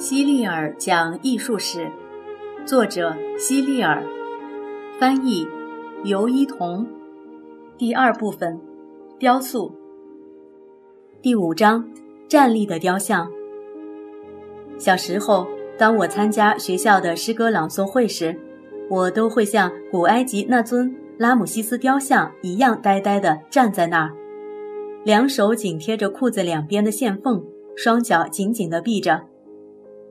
希利尔讲艺术史，作者希利尔，翻译尤一彤。第二部分，雕塑。第五章，站立的雕像。小时候，当我参加学校的诗歌朗诵会时，我都会像古埃及那尊拉姆西斯雕像一样呆呆地站在那儿，两手紧贴着裤子两边的线缝，双脚紧紧地闭着。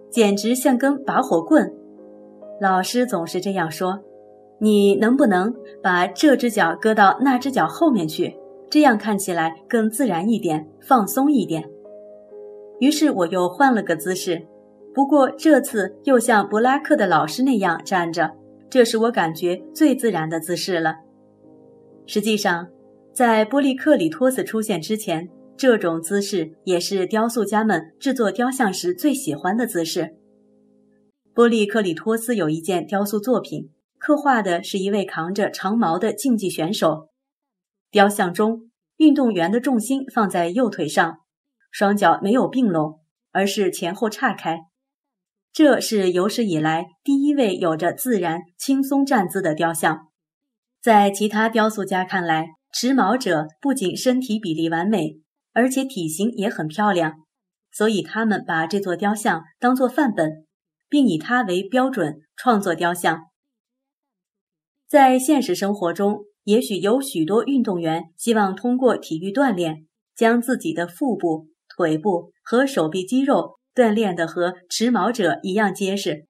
简直像根拔火棍，老师总是这样说：“你能不能把这只脚搁到那只脚后面去？这样看起来更自然一点，放松一点。”于是我又换了个姿势，不过这次又像布拉克的老师那样站着，这是我感觉最自然的姿势了。实际上，在波利克里托斯出现之前。这种姿势也是雕塑家们制作雕像时最喜欢的姿势。波利克里托斯有一件雕塑作品，刻画的是一位扛着长矛的竞技选手。雕像中，运动员的重心放在右腿上，双脚没有并拢，而是前后岔开。这是有史以来第一位有着自然轻松站姿的雕像。在其他雕塑家看来，持矛者不仅身体比例完美。而且体型也很漂亮，所以他们把这座雕像当作范本，并以它为标准创作雕像。在现实生活中，也许有许多运动员希望通过体育锻炼，将自己的腹部、腿部和手臂肌肉锻炼得和持矛者一样结实。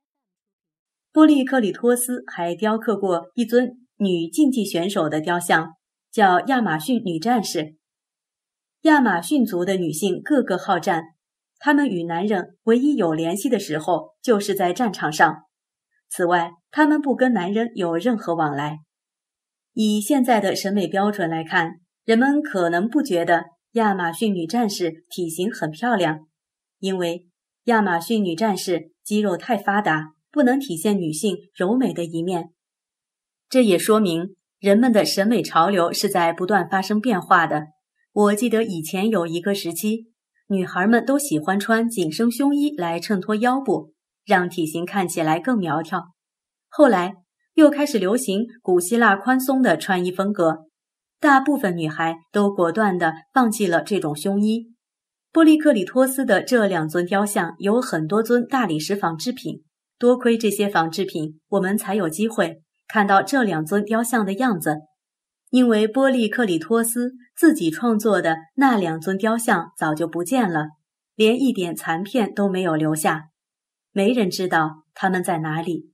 波利克里托斯还雕刻过一尊女竞技选手的雕像，叫亚马逊女战士。亚马逊族的女性个个好战，她们与男人唯一有联系的时候就是在战场上。此外，她们不跟男人有任何往来。以现在的审美标准来看，人们可能不觉得亚马逊女战士体型很漂亮，因为亚马逊女战士肌肉太发达，不能体现女性柔美的一面。这也说明人们的审美潮流是在不断发生变化的。我记得以前有一个时期，女孩们都喜欢穿紧身胸衣来衬托腰部，让体型看起来更苗条。后来又开始流行古希腊宽松的穿衣风格，大部分女孩都果断地放弃了这种胸衣。波利克里托斯的这两尊雕像有很多尊大理石仿制品，多亏这些仿制品，我们才有机会看到这两尊雕像的样子。因为波利克里托斯自己创作的那两尊雕像早就不见了，连一点残片都没有留下，没人知道他们在哪里。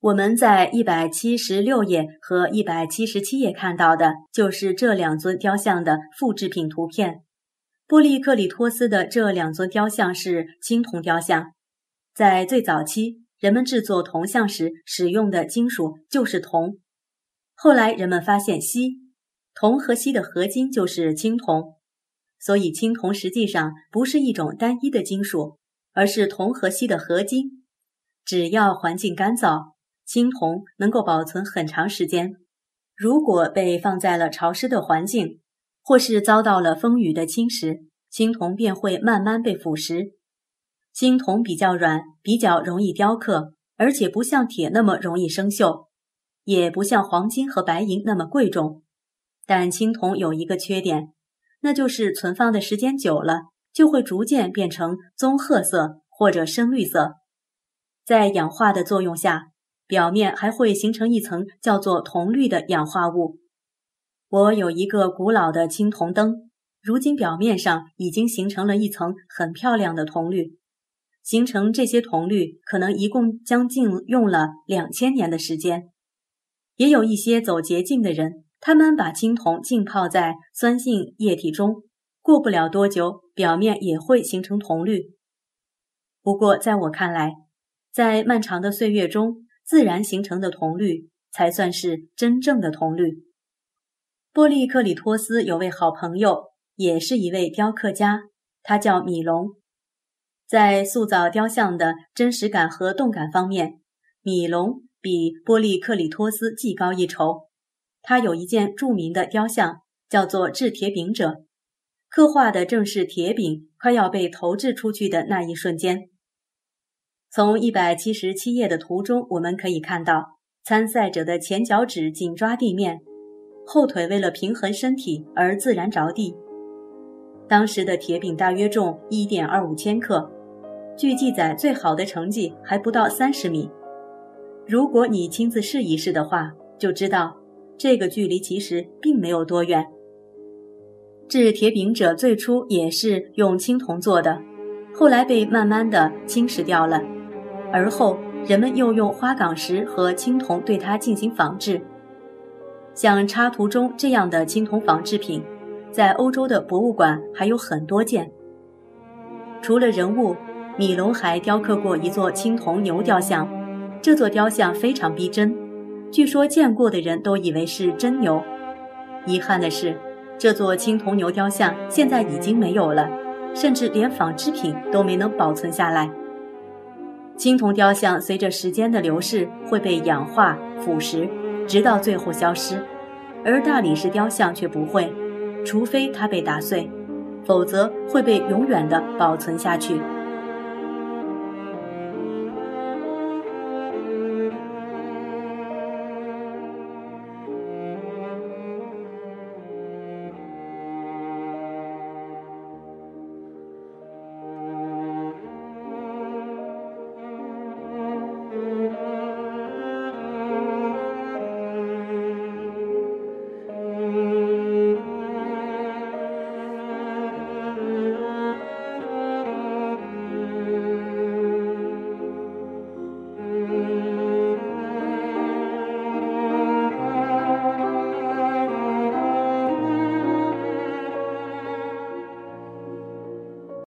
我们在一百七十六页和一百七十七页看到的就是这两尊雕像的复制品图片。波利克里托斯的这两尊雕像是青铜雕像，在最早期，人们制作铜像时使用的金属就是铜。后来人们发现锡、铜和锡的合金就是青铜，所以青铜实际上不是一种单一的金属，而是铜和锡的合金。只要环境干燥，青铜能够保存很长时间。如果被放在了潮湿的环境，或是遭到了风雨的侵蚀，青铜便会慢慢被腐蚀。青铜比较软，比较容易雕刻，而且不像铁那么容易生锈。也不像黄金和白银那么贵重，但青铜有一个缺点，那就是存放的时间久了就会逐渐变成棕褐色或者深绿色，在氧化的作用下，表面还会形成一层叫做铜绿的氧化物。我有一个古老的青铜灯，如今表面上已经形成了一层很漂亮的铜绿。形成这些铜绿可能一共将近用了两千年的时间。也有一些走捷径的人，他们把青铜浸泡在酸性液体中，过不了多久，表面也会形成铜绿。不过，在我看来，在漫长的岁月中，自然形成的铜绿才算是真正的铜绿。波利克里托斯有位好朋友，也是一位雕刻家，他叫米龙。在塑造雕像的真实感和动感方面，米龙。比波利克里托斯技高一筹。他有一件著名的雕像，叫做制铁饼者，刻画的正是铁饼快要被投掷出去的那一瞬间。从一百七十七页的图中，我们可以看到，参赛者的前脚趾紧抓地面，后腿为了平衡身体而自然着地。当时的铁饼大约重一点二五千克，据记载，最好的成绩还不到三十米。如果你亲自试一试的话，就知道这个距离其实并没有多远。制铁饼者最初也是用青铜做的，后来被慢慢的侵蚀掉了。而后人们又用花岗石和青铜对它进行仿制。像插图中这样的青铜仿制品，在欧洲的博物馆还有很多件。除了人物，米龙还雕刻过一座青铜牛雕像，这座雕像非常逼真，据说见过的人都以为是真牛。遗憾的是。这座青铜牛雕像现在已经没有了，甚至连仿制品都没能保存下来。青铜雕像随着时间的流逝会被氧化腐蚀，直到最后消失，而大理石雕像却不会，除非它被打碎，否则会被永远的保存下去。